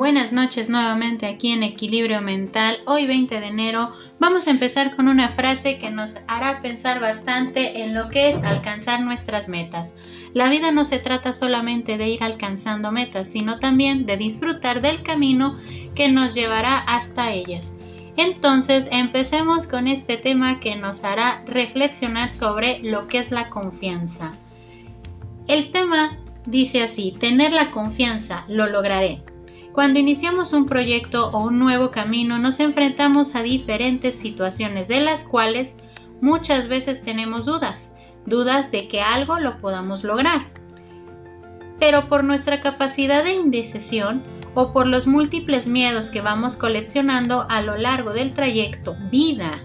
Buenas noches nuevamente aquí en Equilibrio Mental. Hoy 20 de enero vamos a empezar con una frase que nos hará pensar bastante en lo que es alcanzar nuestras metas. La vida no se trata solamente de ir alcanzando metas, sino también de disfrutar del camino que nos llevará hasta ellas. Entonces empecemos con este tema que nos hará reflexionar sobre lo que es la confianza. El tema dice así, tener la confianza, lo lograré. Cuando iniciamos un proyecto o un nuevo camino nos enfrentamos a diferentes situaciones de las cuales muchas veces tenemos dudas, dudas de que algo lo podamos lograr. Pero por nuestra capacidad de indecisión o por los múltiples miedos que vamos coleccionando a lo largo del trayecto vida,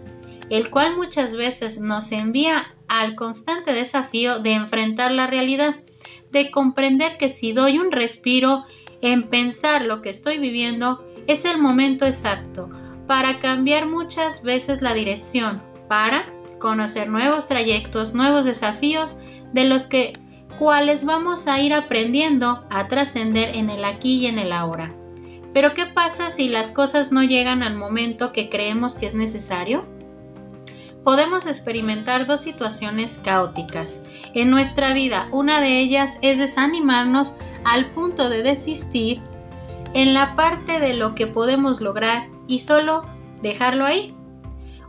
el cual muchas veces nos envía al constante desafío de enfrentar la realidad, de comprender que si doy un respiro en pensar lo que estoy viviendo es el momento exacto para cambiar muchas veces la dirección, para conocer nuevos trayectos, nuevos desafíos de los que cuales vamos a ir aprendiendo a trascender en el aquí y en el ahora. Pero ¿qué pasa si las cosas no llegan al momento que creemos que es necesario? Podemos experimentar dos situaciones caóticas en nuestra vida. Una de ellas es desanimarnos al punto de desistir en la parte de lo que podemos lograr y solo dejarlo ahí.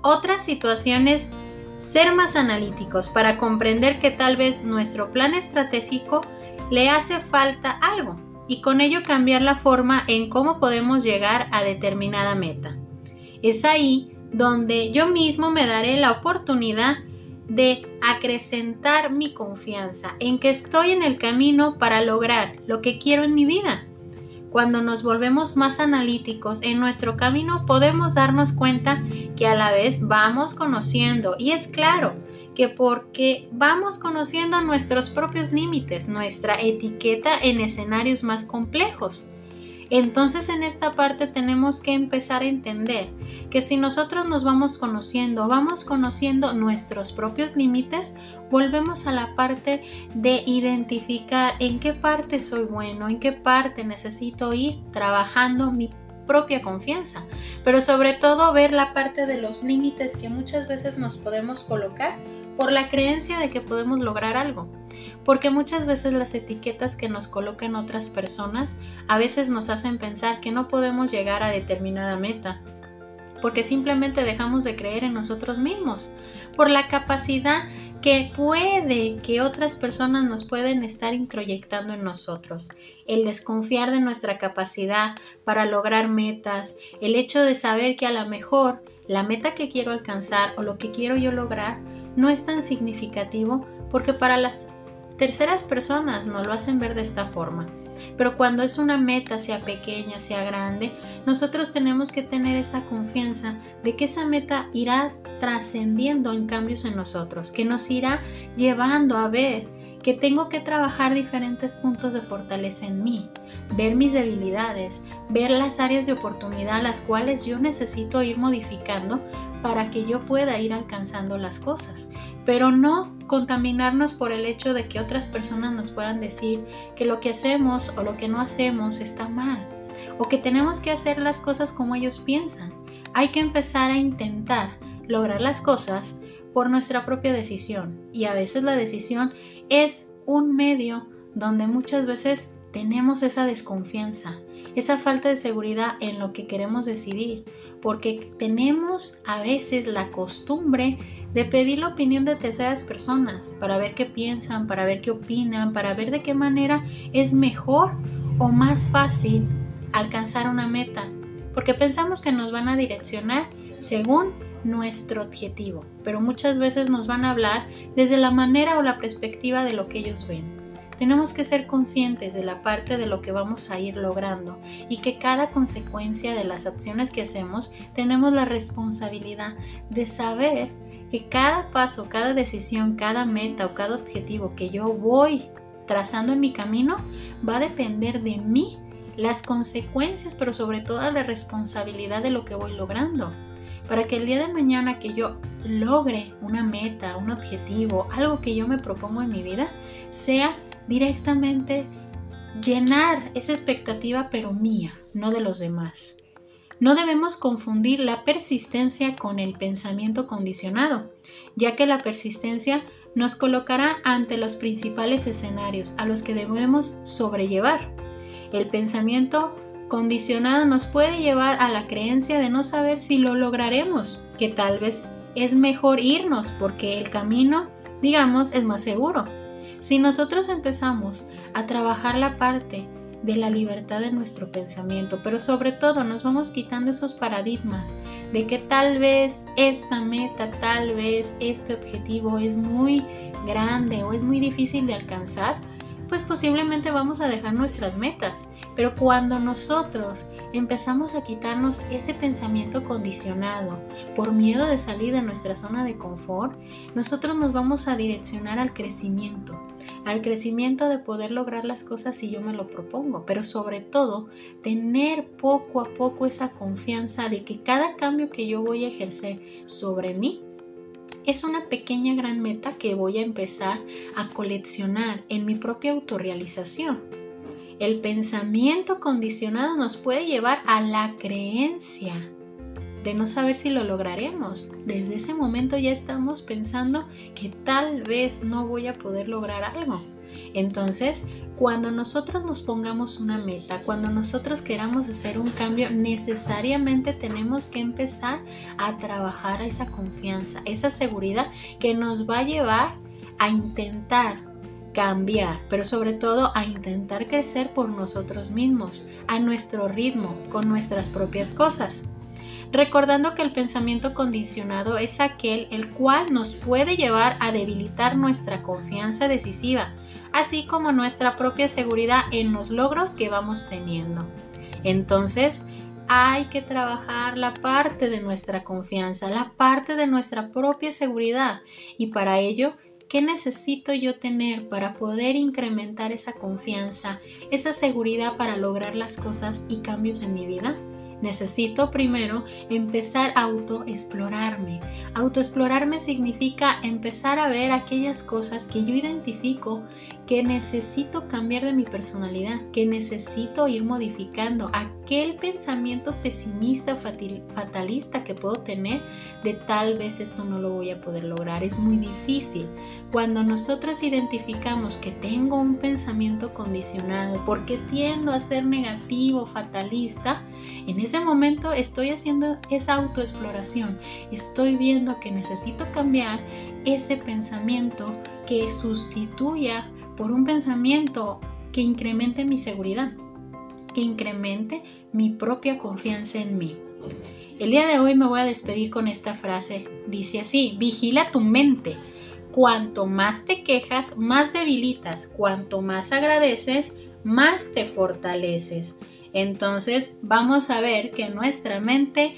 Otra situación es ser más analíticos para comprender que tal vez nuestro plan estratégico le hace falta algo y con ello cambiar la forma en cómo podemos llegar a determinada meta. Es ahí donde yo mismo me daré la oportunidad de acrecentar mi confianza en que estoy en el camino para lograr lo que quiero en mi vida. Cuando nos volvemos más analíticos en nuestro camino podemos darnos cuenta que a la vez vamos conociendo y es claro que porque vamos conociendo nuestros propios límites, nuestra etiqueta en escenarios más complejos. Entonces en esta parte tenemos que empezar a entender que si nosotros nos vamos conociendo, vamos conociendo nuestros propios límites, volvemos a la parte de identificar en qué parte soy bueno, en qué parte necesito ir trabajando mi propia confianza, pero sobre todo ver la parte de los límites que muchas veces nos podemos colocar por la creencia de que podemos lograr algo porque muchas veces las etiquetas que nos colocan otras personas a veces nos hacen pensar que no podemos llegar a determinada meta, porque simplemente dejamos de creer en nosotros mismos, por la capacidad que puede que otras personas nos pueden estar introyectando en nosotros, el desconfiar de nuestra capacidad para lograr metas, el hecho de saber que a lo mejor la meta que quiero alcanzar o lo que quiero yo lograr no es tan significativo porque para las Terceras personas no lo hacen ver de esta forma. Pero cuando es una meta, sea pequeña, sea grande, nosotros tenemos que tener esa confianza de que esa meta irá trascendiendo en cambios en nosotros, que nos irá llevando a ver que tengo que trabajar diferentes puntos de fortaleza en mí, ver mis debilidades, ver las áreas de oportunidad las cuales yo necesito ir modificando para que yo pueda ir alcanzando las cosas, pero no contaminarnos por el hecho de que otras personas nos puedan decir que lo que hacemos o lo que no hacemos está mal, o que tenemos que hacer las cosas como ellos piensan. Hay que empezar a intentar lograr las cosas por nuestra propia decisión y a veces la decisión es un medio donde muchas veces tenemos esa desconfianza, esa falta de seguridad en lo que queremos decidir, porque tenemos a veces la costumbre de pedir la opinión de terceras personas para ver qué piensan, para ver qué opinan, para ver de qué manera es mejor o más fácil alcanzar una meta, porque pensamos que nos van a direccionar según nuestro objetivo, pero muchas veces nos van a hablar desde la manera o la perspectiva de lo que ellos ven. Tenemos que ser conscientes de la parte de lo que vamos a ir logrando y que cada consecuencia de las acciones que hacemos tenemos la responsabilidad de saber que cada paso, cada decisión, cada meta o cada objetivo que yo voy trazando en mi camino va a depender de mí las consecuencias, pero sobre todo la responsabilidad de lo que voy logrando. Para que el día de mañana que yo logre una meta, un objetivo, algo que yo me propongo en mi vida, sea directamente llenar esa expectativa pero mía, no de los demás. No debemos confundir la persistencia con el pensamiento condicionado, ya que la persistencia nos colocará ante los principales escenarios a los que debemos sobrellevar. El pensamiento condicionado nos puede llevar a la creencia de no saber si lo lograremos, que tal vez es mejor irnos porque el camino, digamos, es más seguro. Si nosotros empezamos a trabajar la parte de la libertad de nuestro pensamiento, pero sobre todo nos vamos quitando esos paradigmas de que tal vez esta meta, tal vez este objetivo es muy grande o es muy difícil de alcanzar, pues posiblemente vamos a dejar nuestras metas. Pero cuando nosotros empezamos a quitarnos ese pensamiento condicionado por miedo de salir de nuestra zona de confort, nosotros nos vamos a direccionar al crecimiento al crecimiento de poder lograr las cosas si yo me lo propongo, pero sobre todo tener poco a poco esa confianza de que cada cambio que yo voy a ejercer sobre mí es una pequeña gran meta que voy a empezar a coleccionar en mi propia autorrealización. El pensamiento condicionado nos puede llevar a la creencia de no saber si lo lograremos. Desde ese momento ya estamos pensando que tal vez no voy a poder lograr algo. Entonces, cuando nosotros nos pongamos una meta, cuando nosotros queramos hacer un cambio, necesariamente tenemos que empezar a trabajar esa confianza, esa seguridad que nos va a llevar a intentar cambiar, pero sobre todo a intentar crecer por nosotros mismos, a nuestro ritmo, con nuestras propias cosas recordando que el pensamiento condicionado es aquel el cual nos puede llevar a debilitar nuestra confianza decisiva, así como nuestra propia seguridad en los logros que vamos teniendo. Entonces, hay que trabajar la parte de nuestra confianza, la parte de nuestra propia seguridad y para ello ¿Qué necesito yo tener para poder incrementar esa confianza, esa seguridad para lograr las cosas y cambios en mi vida? Necesito primero empezar a autoexplorarme. Autoexplorarme significa empezar a ver aquellas cosas que yo identifico que necesito cambiar de mi personalidad, que necesito ir modificando aquel pensamiento pesimista, fatalista que puedo tener de tal vez esto no lo voy a poder lograr. Es muy difícil. Cuando nosotros identificamos que tengo un pensamiento condicionado, porque tiendo a ser negativo, fatalista, en ese momento estoy haciendo esa autoexploración, estoy viendo que necesito cambiar ese pensamiento que sustituya por un pensamiento que incremente mi seguridad, que incremente mi propia confianza en mí. El día de hoy me voy a despedir con esta frase. Dice así, vigila tu mente. Cuanto más te quejas, más debilitas. Cuanto más agradeces, más te fortaleces. Entonces vamos a ver que nuestra mente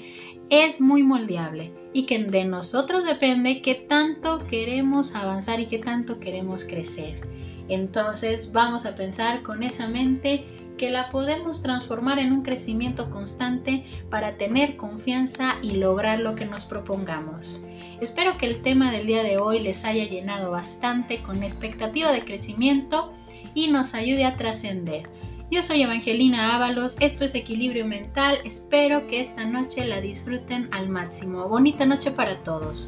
es muy moldeable y que de nosotros depende qué tanto queremos avanzar y qué tanto queremos crecer. Entonces vamos a pensar con esa mente que la podemos transformar en un crecimiento constante para tener confianza y lograr lo que nos propongamos. Espero que el tema del día de hoy les haya llenado bastante con expectativa de crecimiento y nos ayude a trascender. Yo soy Evangelina Ábalos, esto es Equilibrio Mental, espero que esta noche la disfruten al máximo. Bonita noche para todos.